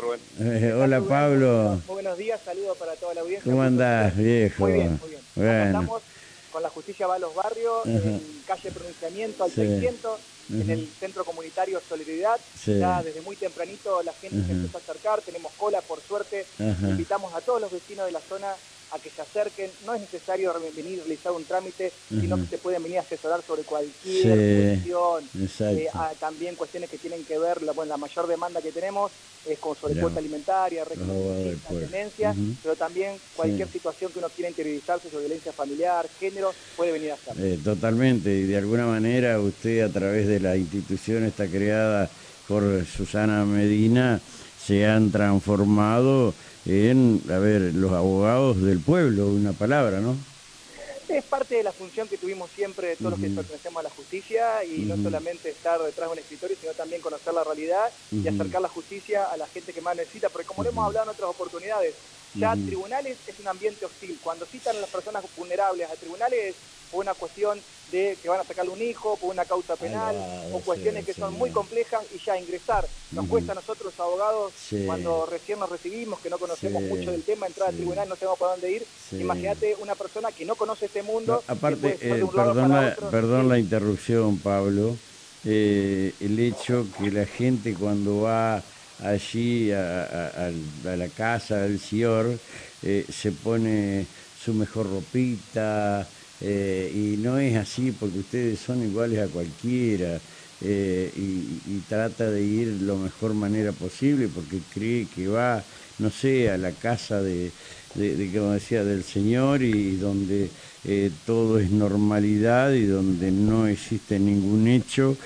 Rubén? Eh, hola Pablo. Muy buenos días, saludos para toda la audiencia. ¿Cómo andás, viejo? Muy bien, muy bien. Bueno. estamos con la justicia va a los barrios, en calle Pronunciamiento al Sí. 600, en el Centro Comunitario Solidaridad. Sí. Ya desde muy tempranito la gente se Ujú. empieza a acercar, tenemos cola por suerte. Ajá. Invitamos a todos los vecinos de la zona a que se acerquen. No es necesario venir a realizar un trámite, sino que se pueden venir a asesorar sobre cualquier Sí, cuestión. Eh, ah, también cuestiones que tienen que ver, la, bueno, la mayor demanda que tenemos es con sobre Claro. cuota alimentaria, pueblo. tenencia, Ujú. pero también cualquier Sí. situación que uno quiera interiorizarse sobre violencia familiar, género, puede venir a hacer. Eh, totalmente, y de alguna manera usted a través de la institución está creada por Susana Medina, se han transformado en, a ver, los abogados del pueblo, una palabra, ¿no? Es parte de la función que tuvimos siempre todos los que pertenecemos a la justicia y no solamente estar detrás de un escritorio, sino también conocer la realidad y acercar la justicia a la gente que más necesita, porque como lo hemos hablado en otras oportunidades, ya tribunales es un ambiente hostil. Cuando citan a las personas vulnerables a tribunales es por una cuestión de que van a sacarle un hijo, por una causa penal, o cuestiones sí, que son sí. muy complejas y ya ingresar. Nos cuesta a nosotros abogados, cuando recién nos recibimos, que no conocemos mucho del tema, entrar al tribunal, no sabemos por dónde ir. Imagínate una persona que no conoce este mundo. No, que aparte, eh, perdón, la, otro. perdón Sí. la interrupción, Pablo, eh, el hecho que la gente cuando va allí a, a- al- a la casa del señor eh, se pone su mejor ropita y no es así porque ustedes son iguales a cualquiera eh, y, y trata de ir lo mejor manera posible porque cree que va, no sé, a la casa de, de, de, como decía, del Señor y donde eh, todo es normalidad y donde no existe ningún hecho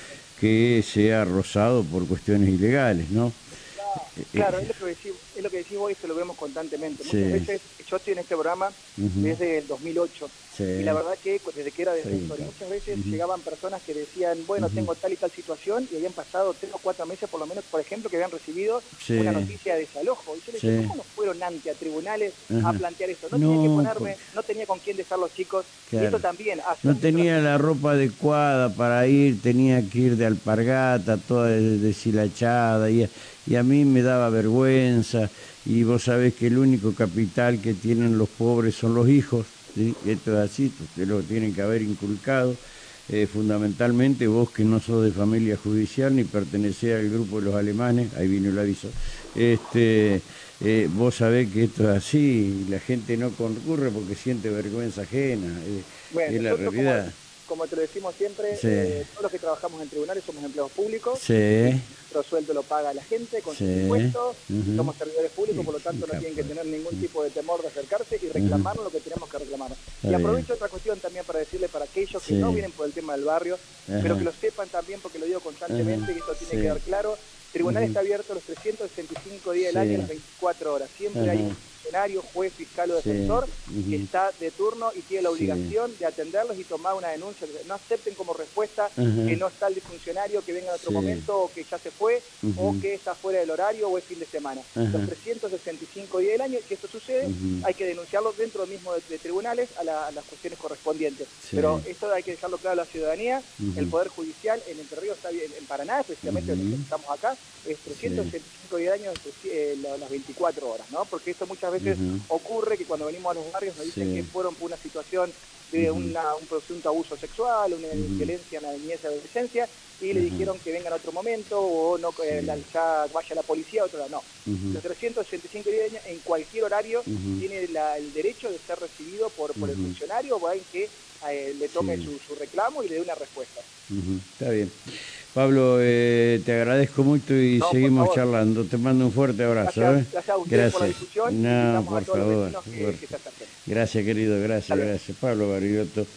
que sea rozado por cuestiones ilegales, ¿no? Claro, es lo es lo que decís vos y se lo vemos constantemente. Sí. Muchas veces yo estoy en este programa desde el 2008 Sí. y la verdad que desde que era defensor, y 30. muchas veces llegaban personas que decían, bueno, tengo tal y tal situación y habían pasado tres o cuatro meses por lo menos, por ejemplo, que habían recibido Sí. una noticia de desalojo. Y yo les decía, Sí. ¿cómo no fueron ante a tribunales a plantear eso? No, No, tenía que ponerme, por- no tenía con quién dejar los chicos Claro. y eso también hace No tenía la ropa adecuada para ir, tenía que ir de alpargata, toda de- deshilachada, y, y a mí me daba vergüenza, y vos sabés que el único capital que tienen los pobres son los hijos, ¿sí? esto es así, ustedes lo tienen que haber inculcado, eh, fundamentalmente vos que no sos de familia judicial ni pertenecés al grupo de los alemanes, ahí vino el aviso, este, eh, vos sabés que esto es así, y la gente no concurre porque siente vergüenza ajena, eh, Bueno, es la realidad. Como, como te lo decimos siempre, Sí. eh, todos los que trabajamos en tribunales somos empleados públicos. Sí, Nuestro sueldo lo paga la gente con sus Sí. impuestos. Ujú. Somos servidores públicos, por lo tanto no tienen que tener ningún tipo de temor de acercarse y reclamar lo que tenemos que reclamar. y bien. aprovecho otra cuestión también para decirle para aquellos que no vienen por el tema del barrio, pero que lo sepan también porque lo digo constantemente y esto tiene que quedar claro. Tribunal está abierto los 365 días del año, las 24 horas. Siempre hay funcionario, juez, fiscal o Sí. defensor que está de turno y tiene la Sí. obligación de atenderlos y tomar una denuncia. No acepten como respuesta que no está el funcionario, que venga en otro Sí. momento o que ya se fue o que está fuera del horario o es fin de semana. Los 365 días del año, si esto sucede, hay que denunciarlo dentro mismo de, de tribunales a, la- a las cuestiones correspondientes. Pero esto hay que dejarlo claro a la ciudadanía. El Poder Judicial en Entre Ríos está bien, en Paraná, especialmente donde estamos acá, es 365 días del año, eh, la- las 24 horas, ¿no? Porque esto muchas veces Ujú. ocurre que cuando venimos a los barrios nos dicen Sí. que fueron por una situación de Ujú. una- un presunto abuso sexual, una violencia en la niñez y adolescencia, y le dijeron que vengan a otro momento o no eh, la- ya vaya la policía, otro. No. Los 365 días en cualquier horario, tiene la- el derecho de ser recibido por, por el funcionario o alguien que eh, le tome Sí. su, su reclamo y le dé una respuesta. Está bien. Pablo, eh, te agradezco mucho y No, seguimos charlando. Te mando un fuerte abrazo. Gracias, ¿eh? gracias a ustedes por la discusión y No, por favor. que- que. Gracias, querido. Gracias, gracias. Pablo секретов